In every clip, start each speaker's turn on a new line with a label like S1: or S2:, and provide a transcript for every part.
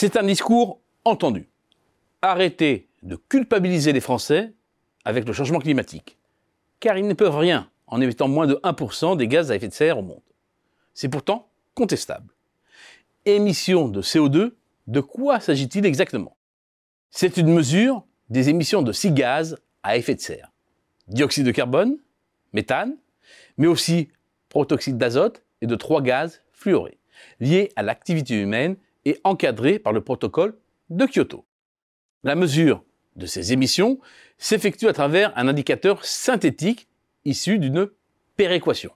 S1: C'est un discours entendu. Arrêtez de culpabiliser les Français avec le changement climatique, car ils ne peuvent rien en émettant moins de 1% des gaz à effet de serre au monde. C'est pourtant contestable. Émissions de CO2, de quoi s'agit-il exactement? C'est une mesure des émissions de six gaz à effet de serre. Dioxyde de carbone, méthane, mais aussi protoxyde d'azote et de trois gaz fluorés, liés à l'activité humaine et encadrés par le protocole de Kyoto. La mesure de ces émissions s'effectue à travers un indicateur synthétique issu d'une péréquation,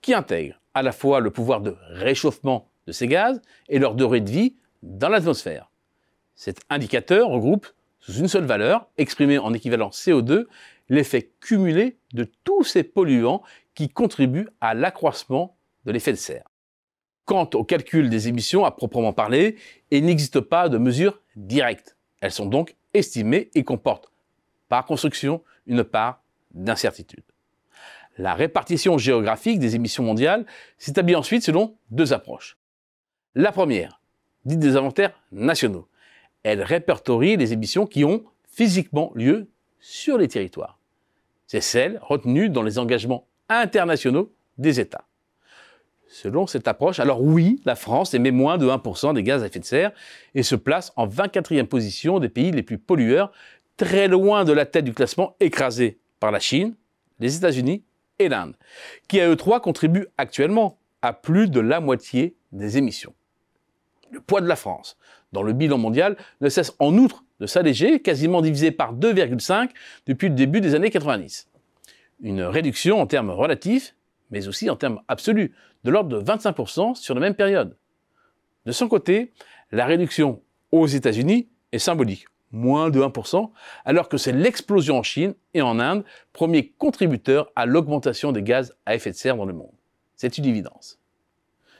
S1: qui intègre à la fois le pouvoir de réchauffement de ces gaz et leur durée de vie dans l'atmosphère. Cet indicateur regroupe sous une seule valeur, exprimée en équivalent CO2, l'effet cumulé de tous ces polluants qui contribuent à l'accroissement de l'effet de serre. Quant au calcul des émissions à proprement parler, il n'existe pas de mesure directe. Elles sont donc estimées et comportent, par construction, une part d'incertitude. La répartition géographique des émissions mondiales s'établit ensuite selon deux approches. La première, dite des inventaires nationaux. Elle répertorie les émissions qui ont physiquement lieu sur les territoires. C'est celle retenue dans les engagements internationaux des États. Selon cette approche, alors oui, la France émet moins de 1% des gaz à effet de serre et se place en 24e position des pays les plus pollueurs, très loin de la tête du classement écrasé par la Chine, les États-Unis et l'Inde, qui à eux trois contribuent actuellement à plus de la moitié des émissions. Le poids de la France dans le bilan mondial ne cesse en outre de s'alléger, quasiment divisé par 2,5 depuis le début des années 90. Une réduction en termes relatifs, mais aussi en termes absolus, de l'ordre de 25% sur la même période. De son côté, la réduction aux États-Unis est symbolique, moins de 1%, alors que c'est l'explosion en Chine et en Inde, premier contributeur à l'augmentation des gaz à effet de serre dans le monde. C'est une évidence.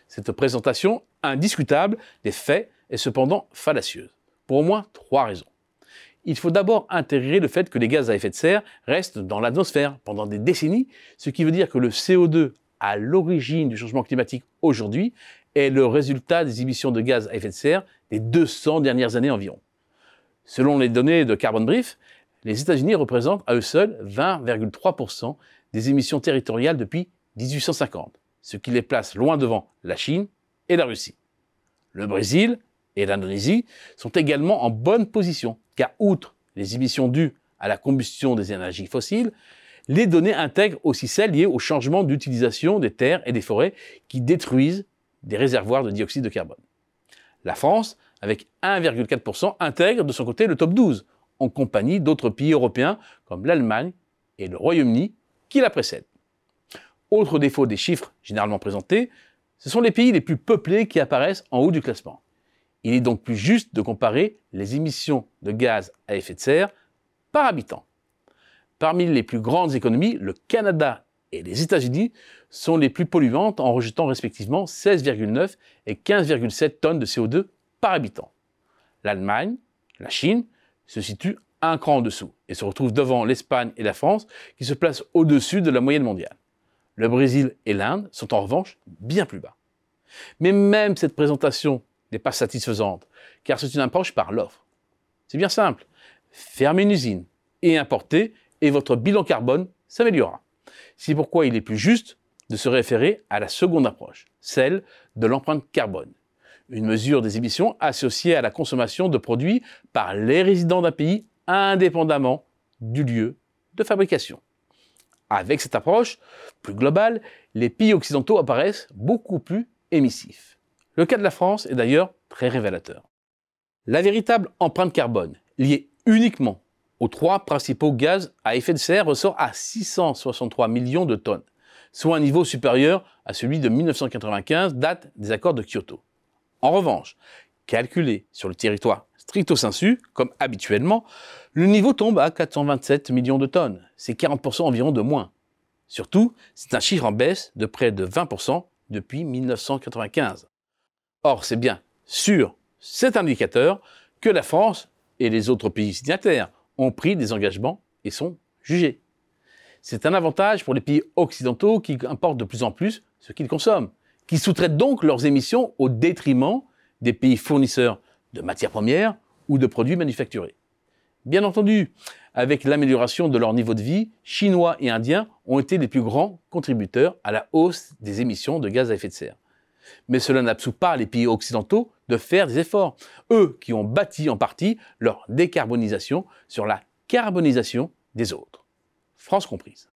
S1: Cette présentation indiscutable des faits est cependant fallacieuse, pour au moins trois raisons. Il faut d'abord intégrer le fait que les gaz à effet de serre restent dans l'atmosphère pendant des décennies, ce qui veut dire que le CO2 à l'origine du changement climatique aujourd'hui est le résultat des émissions de gaz à effet de serre des 200 dernières années environ. Selon les données de Carbon Brief, les États-Unis représentent à eux seuls 20,3% des émissions territoriales depuis 1850, ce qui les place loin devant la Chine et la Russie. Le Brésil et l'Indonésie sont également en bonne position, car outre les émissions dues à la combustion des énergies fossiles, les données intègrent aussi celles liées au changement d'utilisation des terres et des forêts qui détruisent des réservoirs de dioxyde de carbone. La France, avec 1,4%, intègre de son côté le top 12, en compagnie d'autres pays européens comme l'Allemagne et le Royaume-Uni qui la précèdent. Autre défaut des chiffres généralement présentés, ce sont les pays les plus peuplés qui apparaissent en haut du classement. Il est donc plus juste de comparer les émissions de gaz à effet de serre par habitant. Parmi les plus grandes économies, le Canada et les États-Unis sont les plus polluantes en rejetant respectivement 16,9 et 15,7 tonnes de CO2 par habitant. L'Allemagne, la Chine se situent un cran en dessous et se retrouvent devant l'Espagne et la France qui se placent au-dessus de la moyenne mondiale. Le Brésil et l'Inde sont en revanche bien plus bas. Mais même cette présentation n'est pas satisfaisante, car c'est une approche par l'offre. C'est bien simple. Fermez une usine et importez, et votre bilan carbone s'améliorera. C'est pourquoi il est plus juste de se référer à la seconde approche, celle de l'empreinte carbone. Une mesure des émissions associée à la consommation de produits par les résidents d'un pays indépendamment du lieu de fabrication. Avec cette approche plus globale, les pays occidentaux apparaissent beaucoup plus émissifs. Le cas de la France est d'ailleurs très révélateur. La véritable empreinte carbone, liée uniquement aux trois principaux gaz à effet de serre, ressort à 663 millions de tonnes, soit un niveau supérieur à celui de 1995, date des accords de Kyoto. En revanche, calculé sur le territoire stricto sensu, comme habituellement, le niveau tombe à 427 millions de tonnes. C'est 40% environ de moins. Surtout, c'est un chiffre en baisse de près de 20% depuis 1995. Or, c'est bien sur cet indicateur que la France et les autres pays signataires ont pris des engagements et sont jugés. C'est un avantage pour les pays occidentaux qui importent de plus en plus ce qu'ils consomment, qui sous-traitent donc leurs émissions au détriment des pays fournisseurs de matières premières ou de produits manufacturés. Bien entendu, avec l'amélioration de leur niveau de vie, Chinois et Indiens ont été les plus grands contributeurs à la hausse des émissions de gaz à effet de serre. Mais cela n'absout pas les pays occidentaux de faire des efforts, eux qui ont bâti en partie leur décarbonisation sur la carbonisation des autres. France comprise.